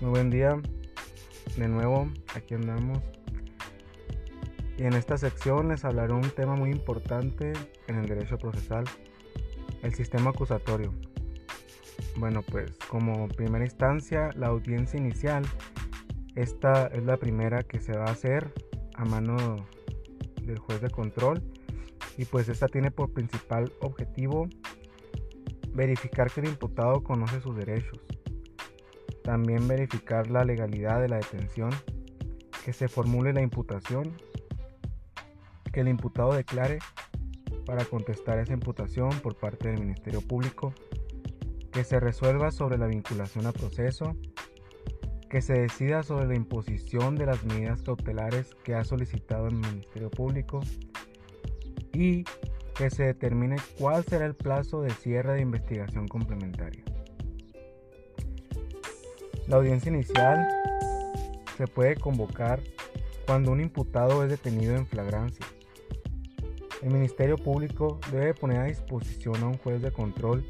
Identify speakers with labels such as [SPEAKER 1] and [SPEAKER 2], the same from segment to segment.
[SPEAKER 1] Muy buen día. De nuevo, aquí andamos. Y en esta sección les hablaré un tema muy importante en el derecho procesal, el sistema acusatorio. Bueno, pues como primera instancia, la audiencia inicial, esta es la primera que se va a hacer a mano del juez de control y pues esta tiene por principal objetivo verificar que el imputado conoce sus derechos, también verificar la legalidad de la detención, que se formule la imputación, que el imputado declare para contestar esa imputación por parte del Ministerio Público, que se resuelva sobre la vinculación a proceso, que se decida sobre la imposición de las medidas cautelares que ha solicitado el Ministerio Público y que se determine cuál será el plazo de cierre de investigación complementaria. La audiencia inicial se puede convocar cuando un imputado es detenido en flagrancia. El Ministerio Público debe poner a disposición a un juez de control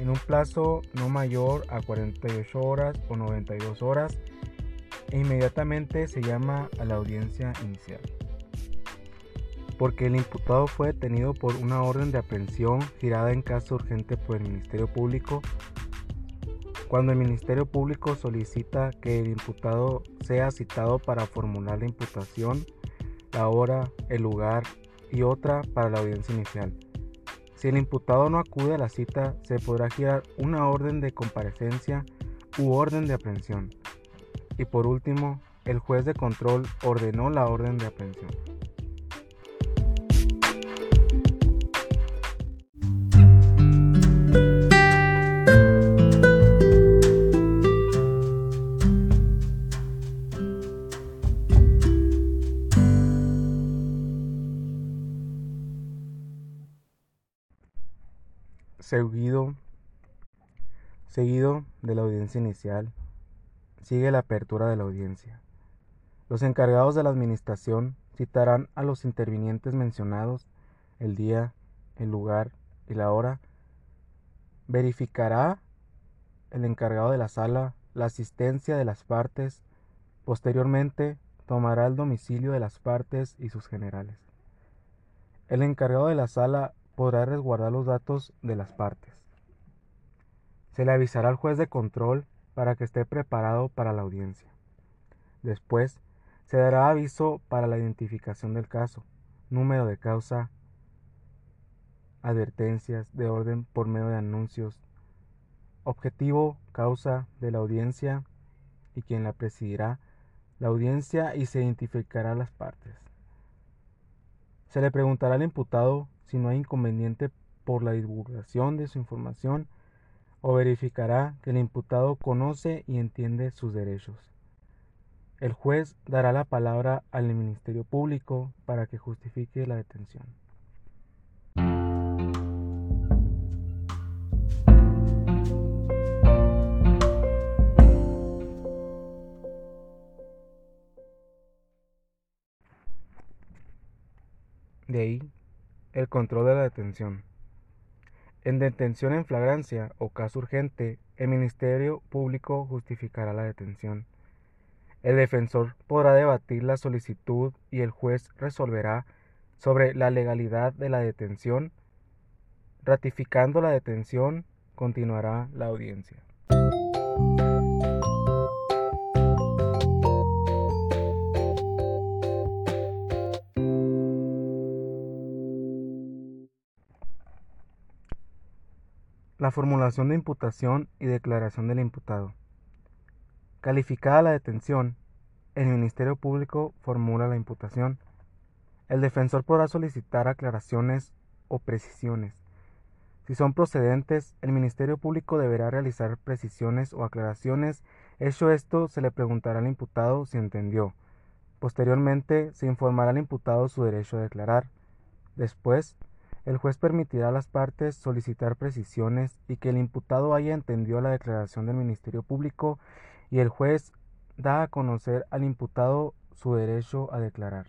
[SPEAKER 1] en un plazo no mayor a 48 horas o 92 horas e inmediatamente se llama a la audiencia inicial. Porque el imputado fue detenido por una orden de aprehensión girada en caso urgente por el Ministerio Público. Cuando el Ministerio Público solicita que el imputado sea citado para formular la imputación, la hora, el lugar y otra para la audiencia inicial. Si el imputado no acude a la cita, se podrá girar una orden de comparecencia u orden de aprehensión. Y por último, el juez de control ordenó la orden de aprehensión. Seguido de la audiencia inicial, sigue la apertura de la audiencia. Los encargados de la administración citarán a los intervinientes mencionados, el día, el lugar y la hora. Verificará el encargado de la sala la asistencia de las partes. Posteriormente, tomará el domicilio de las partes y sus generales. El encargado de la sala podrá resguardar los datos de las partes. Se le avisará al juez de control para que esté preparado para la audiencia. Después, se dará aviso para la identificación del caso, número de causa, advertencias de orden por medio de anuncios, objetivo, causa de la audiencia y quien la presidirá, la audiencia y se identificará las partes. Se le preguntará al imputado si no hay inconveniente por la divulgación de su información o verificará que el imputado conoce y entiende sus derechos. El juez dará la palabra al Ministerio Público para que justifique la detención. De ahí el control de la detención. En detención en flagrancia o caso urgente, el Ministerio Público justificará la detención. El defensor podrá debatir la solicitud y el juez resolverá sobre la legalidad de la detención. Ratificando la detención, continuará la audiencia. La formulación de imputación y declaración del imputado. Calificada la detención, el Ministerio Público formula la imputación. El defensor podrá solicitar aclaraciones o precisiones. Si son procedentes, el Ministerio Público deberá realizar precisiones o aclaraciones. Hecho esto, se le preguntará al imputado si entendió. Posteriormente, se informará al imputado su derecho a declarar. Después, el juez permitirá a las partes solicitar precisiones y que el imputado haya entendido la declaración del Ministerio Público y el juez da a conocer al imputado su derecho a declarar.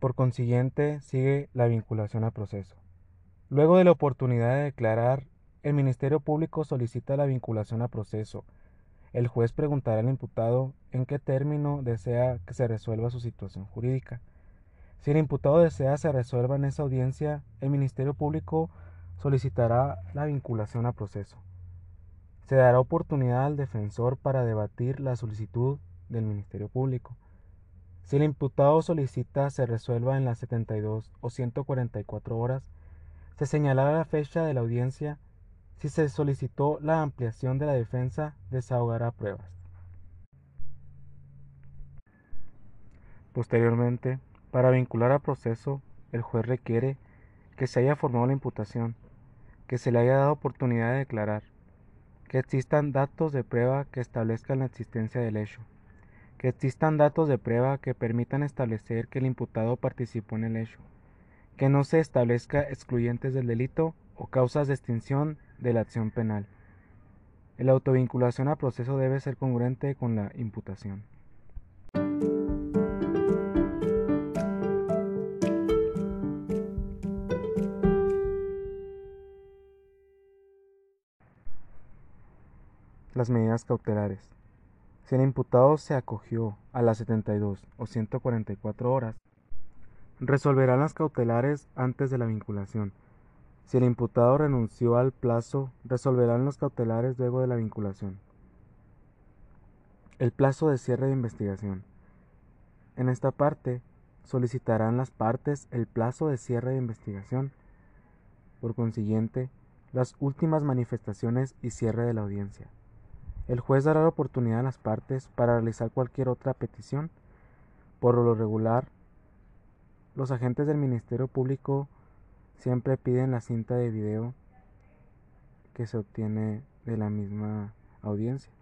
[SPEAKER 1] Por consiguiente, sigue la vinculación a proceso. Luego de la oportunidad de declarar, el Ministerio Público solicita la vinculación a proceso. El juez preguntará al imputado en qué término desea que se resuelva su situación jurídica. Si el imputado desea se resuelva en esa audiencia, el Ministerio Público solicitará la vinculación a proceso. Se dará oportunidad al defensor para debatir la solicitud del Ministerio Público. Si el imputado solicita se resuelva en las 72 o 144 horas, se señalará la fecha de la audiencia. Si se solicitó la ampliación de la defensa, desahogará pruebas. Posteriormente, para vincular a proceso, el juez requiere que se haya formado la imputación, que se le haya dado oportunidad de declarar, que existan datos de prueba que establezcan la existencia del hecho, que existan datos de prueba que permitan establecer que el imputado participó en el hecho, que no se establezca excluyentes del delito o causas de extinción de la acción penal. La autovinculación a proceso debe ser congruente con la imputación. Las medidas cautelares. Si el imputado se acogió a las 72 o 144 horas, resolverán las cautelares antes de la vinculación. Si el imputado renunció al plazo, resolverán los cautelares luego de la vinculación. El plazo de cierre de investigación. En esta parte, solicitarán las partes el plazo de cierre de investigación. Por consiguiente, las últimas manifestaciones y cierre de la audiencia. El juez dará la oportunidad a las partes para realizar cualquier otra petición. Por lo regular, los agentes del Ministerio Público siempre piden la cinta de video que se obtiene de la misma audiencia.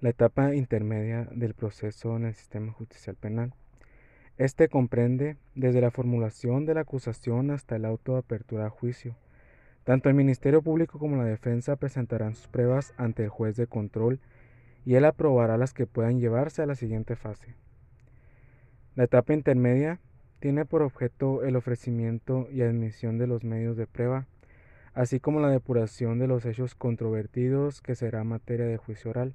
[SPEAKER 1] La etapa intermedia del proceso en el sistema judicial penal. Este comprende desde la formulación de la acusación hasta el auto de apertura a juicio. Tanto el Ministerio Público como la defensa presentarán sus pruebas ante el juez de control y él aprobará las que puedan llevarse a la siguiente fase. La etapa intermedia tiene por objeto el ofrecimiento y admisión de los medios de prueba, así como la depuración de los hechos controvertidos que será materia de juicio oral.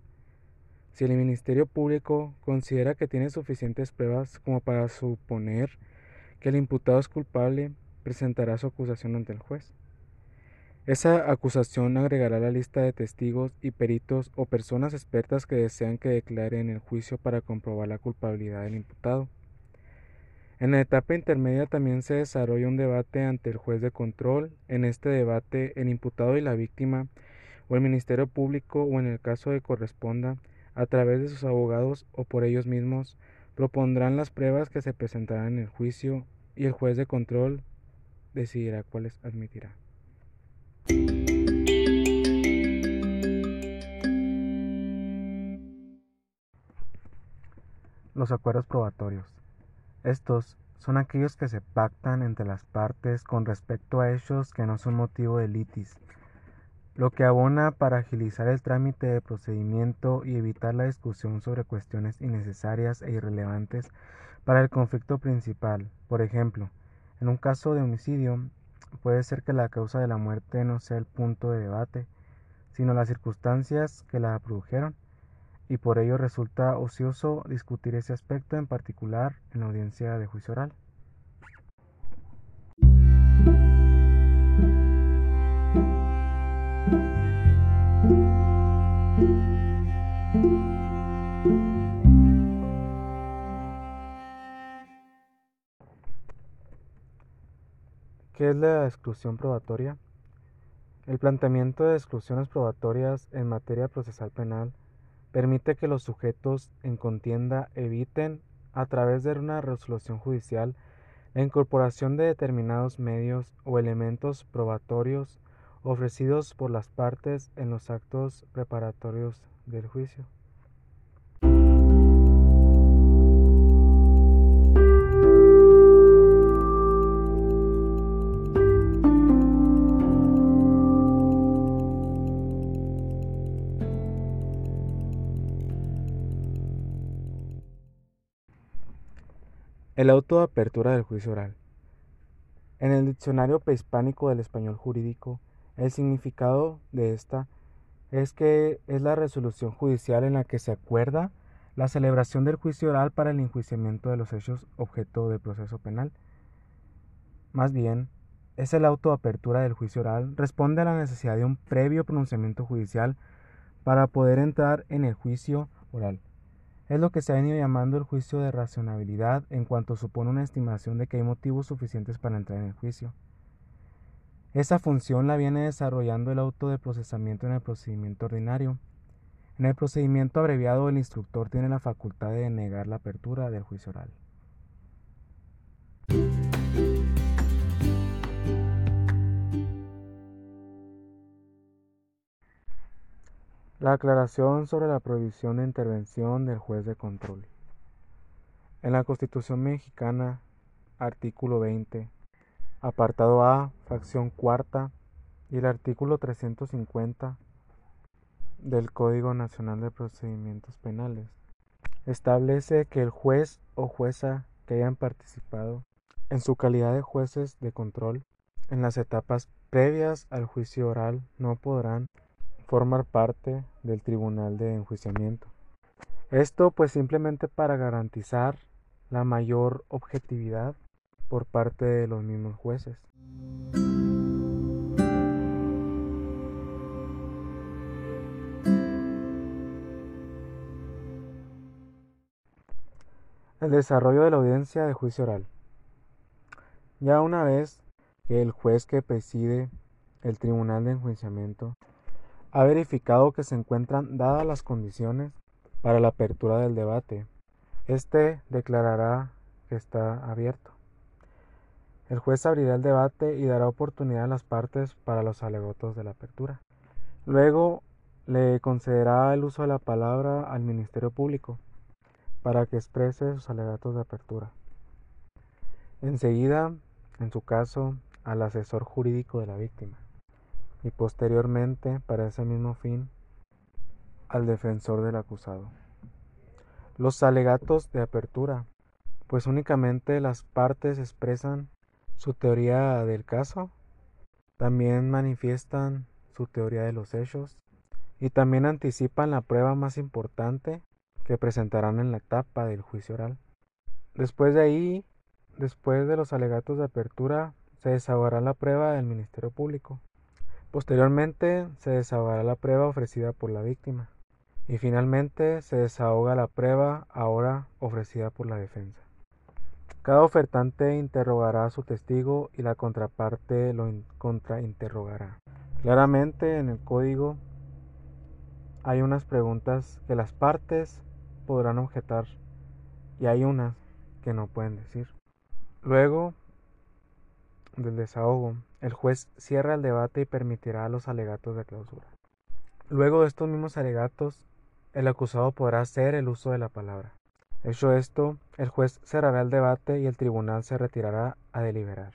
[SPEAKER 1] Si el Ministerio Público considera que tiene suficientes pruebas como para suponer que el imputado es culpable, presentará su acusación ante el juez. Esa acusación agregará la lista de testigos y peritos o personas expertas que desean que declaren en el juicio para comprobar la culpabilidad del imputado. En la etapa intermedia también se desarrolla un debate ante el juez de control. En este debate, el imputado y la víctima, o el Ministerio Público, o en el caso de corresponda, a través de sus abogados o por ellos mismos, propondrán las pruebas que se presentarán en el juicio y el juez de control decidirá cuáles admitirá. Los acuerdos probatorios. Estos son aquellos que se pactan entre las partes con respecto a hechos que no son motivo de litis lo que abona para agilizar el trámite de procedimiento y evitar la discusión sobre cuestiones innecesarias e irrelevantes para el conflicto principal. Por ejemplo, en un caso de homicidio, puede ser que la causa de la muerte no sea el punto de debate, sino las circunstancias que la produjeron, y por ello resulta ocioso discutir ese aspecto en particular en la audiencia de juicio oral. ¿Qué es la exclusión probatoria? El planteamiento de exclusiones probatorias en materia procesal penal permite que los sujetos en contienda eviten, a través de una resolución judicial, la incorporación de determinados medios o elementos probatorios ofrecidos por las partes en los actos preparatorios del juicio. El auto de apertura del juicio oral. En el diccionario prehispánico del español jurídico, el significado de esta es que es la resolución judicial en la que se acuerda la celebración del juicio oral para el enjuiciamiento de los hechos objeto del proceso penal. Más bien, es el auto de apertura del juicio oral, responde a la necesidad de un previo pronunciamiento judicial para poder entrar en el juicio oral. Es lo que se ha venido llamando el juicio de racionalidad en cuanto supone una estimación de que hay motivos suficientes para entrar en el juicio. Esa función la viene desarrollando el auto de procesamiento en el procedimiento ordinario. En el procedimiento abreviado el instructor tiene la facultad de negar la apertura del juicio oral. La aclaración sobre la prohibición de intervención del juez de control. En la Constitución mexicana, artículo 20, apartado A, fracción cuarta, y el artículo 350 del Código Nacional de Procedimientos Penales, establece que el juez o jueza que hayan participado en su calidad de jueces de control en las etapas previas al juicio oral no podrán formar parte del tribunal de enjuiciamiento. Esto pues simplemente para garantizar la mayor objetividad por parte de los mismos jueces. El desarrollo de la audiencia de juicio oral. Ya una vez que el juez que preside el tribunal de enjuiciamiento ha verificado que se encuentran dadas las condiciones para la apertura del debate. Este declarará que está abierto. El juez abrirá el debate y dará oportunidad a las partes para los alegatos de la apertura. Luego le concederá el uso de la palabra al Ministerio Público para que exprese sus alegatos de apertura. Enseguida, en su caso, al asesor jurídico de la víctima y posteriormente, para ese mismo fin, al defensor del acusado. Los alegatos de apertura, pues únicamente las partes expresan su teoría del caso, también manifiestan su teoría de los hechos y también anticipan la prueba más importante que presentarán en la etapa del juicio oral. Después de ahí, después de los alegatos de apertura, se desahogará la prueba del Ministerio Público. Posteriormente se desahogará la prueba ofrecida por la víctima y finalmente se desahoga la prueba ahora ofrecida por la defensa. Cada ofertante interrogará a su testigo y la contraparte lo contrainterrogará. Claramente en el código hay unas preguntas que las partes podrán objetar y hay unas que no pueden decir. Luego del desahogo, el juez cierra el debate y permitirá los alegatos de clausura. Luego de estos mismos alegatos, el acusado podrá hacer el uso de la palabra. Hecho esto, el juez cerrará el debate y el tribunal se retirará a deliberar.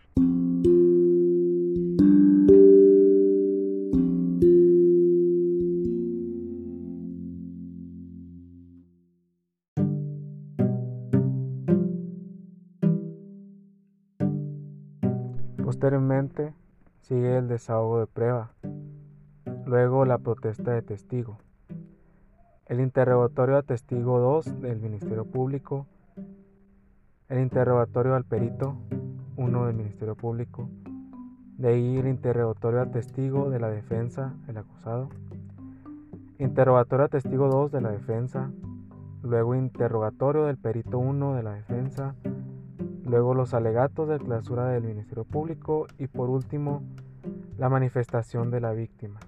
[SPEAKER 1] Posteriormente sigue el desahogo de prueba, luego la protesta de testigo, el interrogatorio a testigo 2 del Ministerio Público, el interrogatorio al perito 1 del Ministerio Público, de ahí el interrogatorio a testigo de la defensa, el acusado, interrogatorio a testigo 2 de la defensa, luego interrogatorio del perito 1 de la defensa, luego los alegatos de clausura del Ministerio Público y por último la manifestación de la víctima.